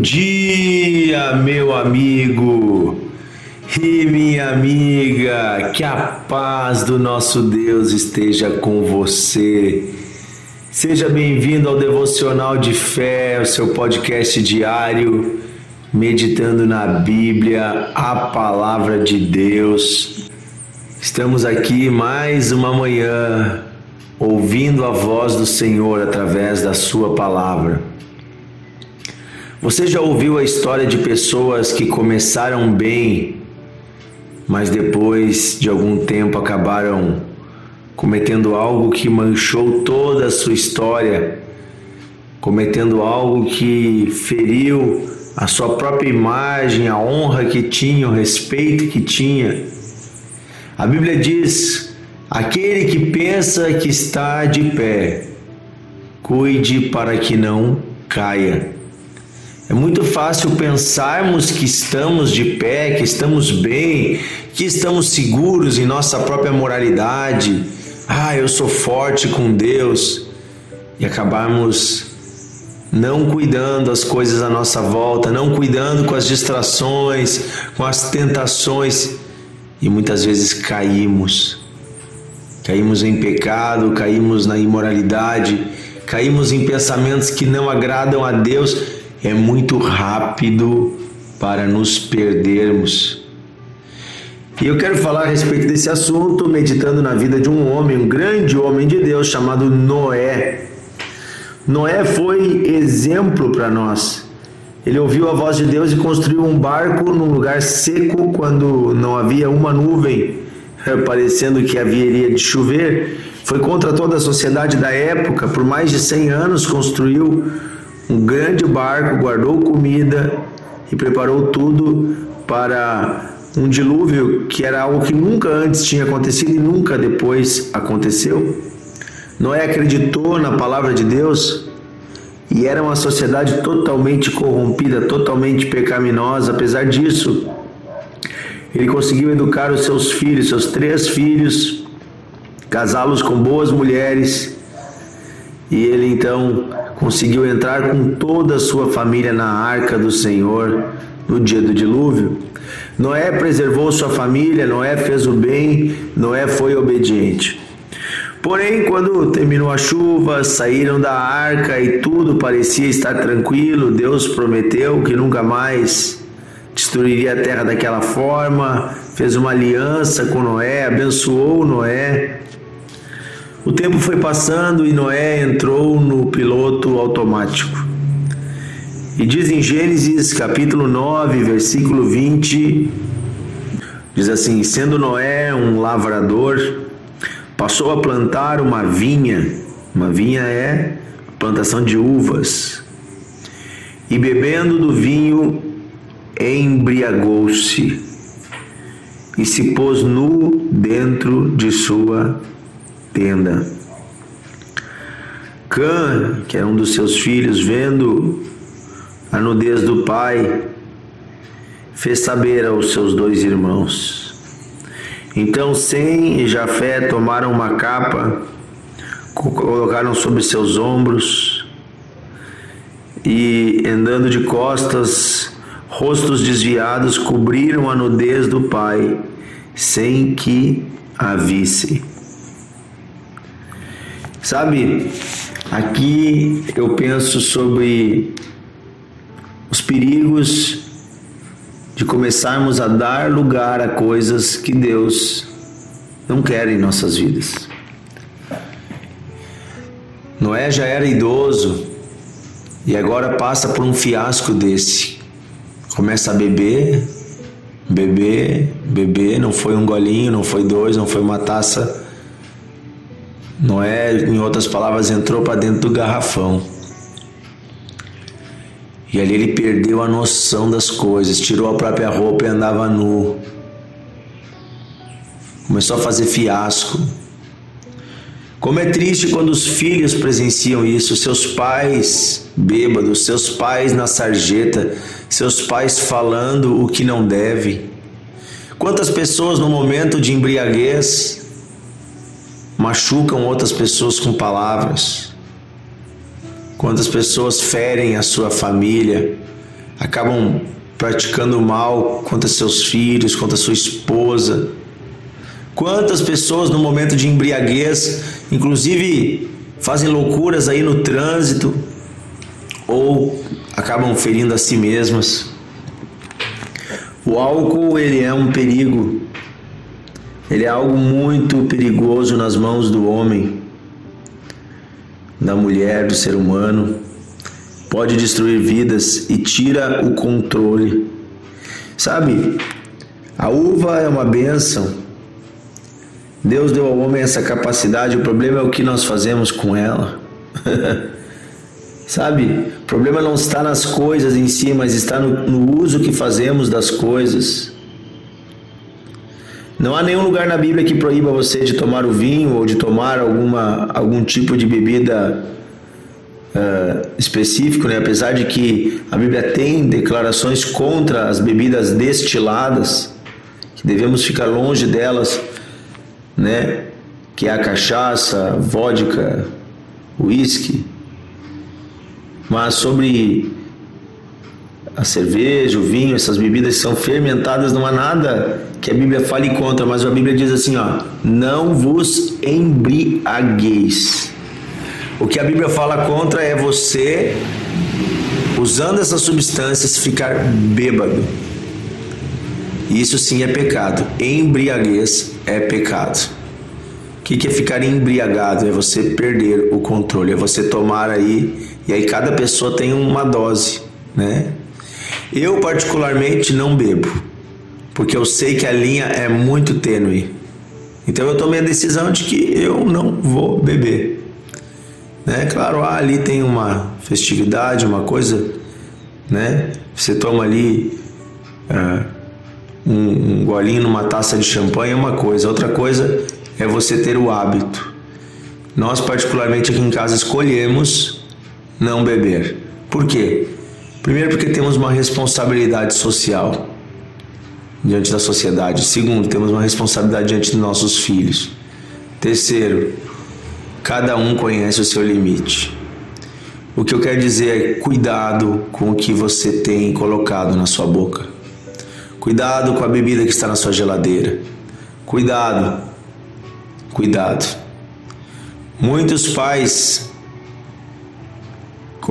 dia, meu amigo e minha amiga. Que a paz do nosso Deus esteja com você. Seja bem-vindo ao Devocional de Fé, o seu podcast diário, meditando na Bíblia, a palavra de Deus. Estamos aqui mais uma manhã ouvindo a voz do Senhor através da Sua palavra. Você já ouviu a história de pessoas que começaram bem, mas depois de algum tempo acabaram cometendo algo que manchou toda a sua história, cometendo algo que feriu a sua própria imagem, a honra que tinha, o respeito que tinha? A Bíblia diz Aquele que pensa que está de pé, cuide para que não caia. É muito fácil pensarmos que estamos de pé, que estamos bem, que estamos seguros em nossa própria moralidade. Ah, eu sou forte com Deus. E acabarmos não cuidando as coisas à nossa volta, não cuidando com as distrações, com as tentações e muitas vezes caímos caímos em pecado, caímos na imoralidade, caímos em pensamentos que não agradam a Deus, é muito rápido para nos perdermos. E eu quero falar a respeito desse assunto, meditando na vida de um homem, um grande homem de Deus chamado Noé. Noé foi exemplo para nós. Ele ouviu a voz de Deus e construiu um barco num lugar seco quando não havia uma nuvem parecendo que haveria de chover, foi contra toda a sociedade da época, por mais de 100 anos construiu um grande barco, guardou comida e preparou tudo para um dilúvio que era algo que nunca antes tinha acontecido e nunca depois aconteceu. Noé acreditou na palavra de Deus e era uma sociedade totalmente corrompida, totalmente pecaminosa. Apesar disso, ele conseguiu educar os seus filhos, seus três filhos, casá-los com boas mulheres, e ele então conseguiu entrar com toda a sua família na arca do Senhor no dia do dilúvio. Noé preservou sua família, Noé fez o bem, Noé foi obediente. Porém, quando terminou a chuva, saíram da arca e tudo parecia estar tranquilo, Deus prometeu que nunca mais destruiria a terra daquela forma, fez uma aliança com Noé, abençoou Noé. O tempo foi passando e Noé entrou no piloto automático. E diz em Gênesis capítulo 9, versículo 20, diz assim: Sendo Noé um lavrador, passou a plantar uma vinha. Uma vinha é plantação de uvas. E bebendo do vinho, embriagou-se e se pôs nu dentro de sua tenda. Cã, que era um dos seus filhos, vendo a nudez do pai, fez saber aos seus dois irmãos. Então Sem e Jafé tomaram uma capa, colocaram sobre seus ombros e, andando de costas, Rostos desviados cobriram a nudez do pai, sem que a visse. Sabe, aqui eu penso sobre os perigos de começarmos a dar lugar a coisas que Deus não quer em nossas vidas. Noé já era idoso e agora passa por um fiasco desse começa a beber, beber, beber, não foi um golinho, não foi dois, não foi uma taça. Não é, em outras palavras, entrou para dentro do garrafão. E ali ele perdeu a noção das coisas, tirou a própria roupa e andava nu. Começou a fazer fiasco. Como é triste quando os filhos presenciam isso, seus pais bêbados, seus pais na sarjeta, seus pais falando o que não deve. Quantas pessoas no momento de embriaguez machucam outras pessoas com palavras? Quantas pessoas ferem a sua família, acabam praticando mal contra seus filhos, contra sua esposa. Quantas pessoas no momento de embriaguez, inclusive fazem loucuras aí no trânsito ou acabam ferindo a si mesmas. O álcool ele é um perigo. Ele é algo muito perigoso nas mãos do homem, da mulher, do ser humano. Pode destruir vidas e tira o controle. Sabe? A uva é uma bênção. Deus deu ao homem essa capacidade, o problema é o que nós fazemos com ela. Sabe? O problema não está nas coisas em si, mas está no, no, uso que fazemos das coisas. Não há nenhum lugar na Bíblia que proíba você de tomar o vinho ou de tomar alguma, algum tipo de bebida uh, específico, né? apesar de que a Bíblia tem declarações contra as bebidas destiladas, que devemos ficar longe delas, né? que é a cachaça, vodka, uísque mas sobre a cerveja, o vinho, essas bebidas são fermentadas, não há nada que a Bíblia fale contra, mas a Bíblia diz assim, ó, não vos embriagueis. O que a Bíblia fala contra é você usando essas substâncias ficar bêbado. Isso sim é pecado. Embriaguez é pecado. O que é ficar embriagado? É você perder o controle, é você tomar aí e aí cada pessoa tem uma dose, né? Eu particularmente não bebo, porque eu sei que a linha é muito tênue. Então eu tomei a decisão de que eu não vou beber. Né? Claro, ah, ali tem uma festividade, uma coisa, né? Você toma ali uh, um, um golinho numa taça de champanhe é uma coisa, outra coisa é você ter o hábito. Nós particularmente aqui em casa escolhemos não beber. Por quê? Primeiro, porque temos uma responsabilidade social diante da sociedade. Segundo, temos uma responsabilidade diante dos nossos filhos. Terceiro, cada um conhece o seu limite. O que eu quero dizer é cuidado com o que você tem colocado na sua boca. Cuidado com a bebida que está na sua geladeira. Cuidado. Cuidado. Muitos pais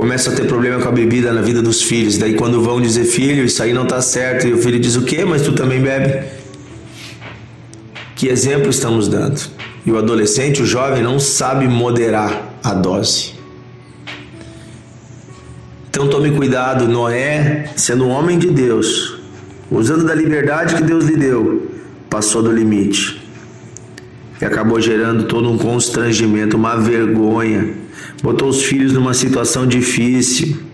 começa a ter problema com a bebida na vida dos filhos. Daí quando vão dizer filho, isso aí não está certo, e o filho diz o quê? Mas tu também bebe. Que exemplo estamos dando? E o adolescente, o jovem, não sabe moderar a dose. Então tome cuidado, Noé, sendo um homem de Deus, usando da liberdade que Deus lhe deu, passou do limite. E acabou gerando todo um constrangimento, uma vergonha botou os filhos numa situação difícil.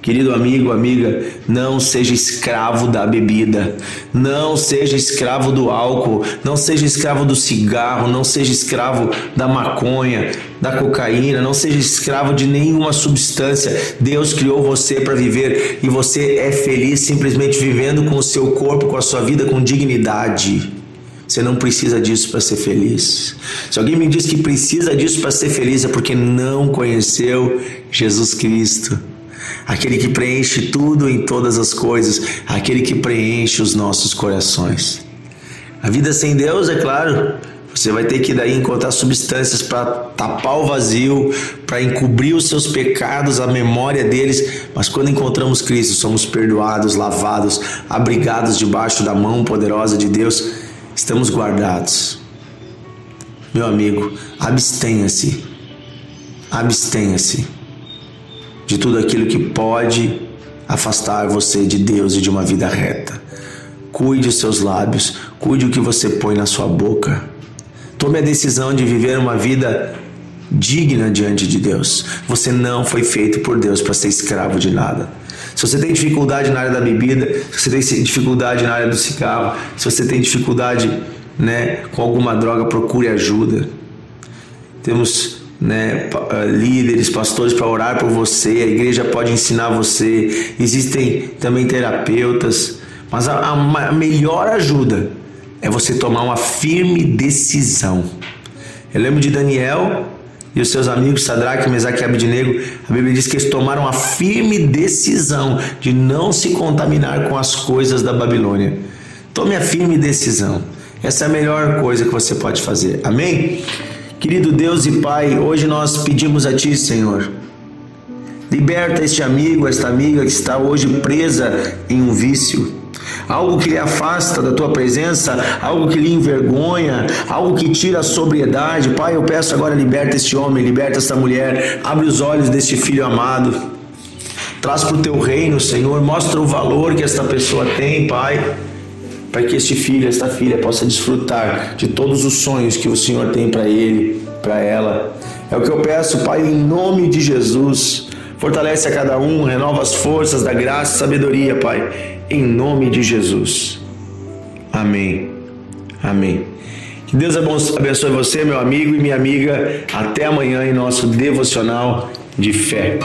Querido amigo, amiga, não seja escravo da bebida, não seja escravo do álcool, não seja escravo do cigarro, não seja escravo da maconha, da cocaína, não seja escravo de nenhuma substância. Deus criou você para viver e você é feliz simplesmente vivendo com o seu corpo, com a sua vida com dignidade. Você não precisa disso para ser feliz. Se alguém me diz que precisa disso para ser feliz, é porque não conheceu Jesus Cristo. Aquele que preenche tudo em todas as coisas, aquele que preenche os nossos corações. A vida sem Deus, é claro, você vai ter que daí encontrar substâncias para tapar o vazio, para encobrir os seus pecados, a memória deles. Mas quando encontramos Cristo, somos perdoados, lavados, abrigados debaixo da mão poderosa de Deus estamos guardados. Meu amigo, abstenha-se, abstenha-se de tudo aquilo que pode afastar você de Deus e de uma vida reta. Cuide os seus lábios, cuide o que você põe na sua boca. Tome a decisão de viver uma vida digna diante de Deus. Você não foi feito por Deus para ser escravo de nada. Se você tem dificuldade na área da bebida, se você tem dificuldade na área do cigarro, se você tem dificuldade né, com alguma droga, procure ajuda. Temos né, eh, líderes, pastores para orar por você, a igreja pode ensinar você, existem também terapeutas, mas a, a melhor ajuda é você tomar uma firme decisão. Eu lembro de Daniel, e os seus amigos, Sadraque, Mesaque e Abidnego, a Bíblia diz que eles tomaram a firme decisão de não se contaminar com as coisas da Babilônia. Tome a firme decisão. Essa é a melhor coisa que você pode fazer. Amém? Querido Deus e Pai, hoje nós pedimos a Ti, Senhor, liberta este amigo, esta amiga que está hoje presa em um vício algo que lhe afasta da tua presença, algo que lhe envergonha, algo que tira a sobriedade. Pai, eu peço agora, liberta este homem, liberta esta mulher, abre os olhos deste filho amado. Traz para o teu reino, Senhor, mostra o valor que esta pessoa tem, Pai, para que este filho, esta filha possa desfrutar de todos os sonhos que o Senhor tem para ele, para ela. É o que eu peço, Pai, em nome de Jesus. Fortalece a cada um, renova as forças da graça e sabedoria, Pai em nome de Jesus. Amém. Amém. Que Deus abençoe você, meu amigo e minha amiga. Até amanhã em nosso devocional de fé.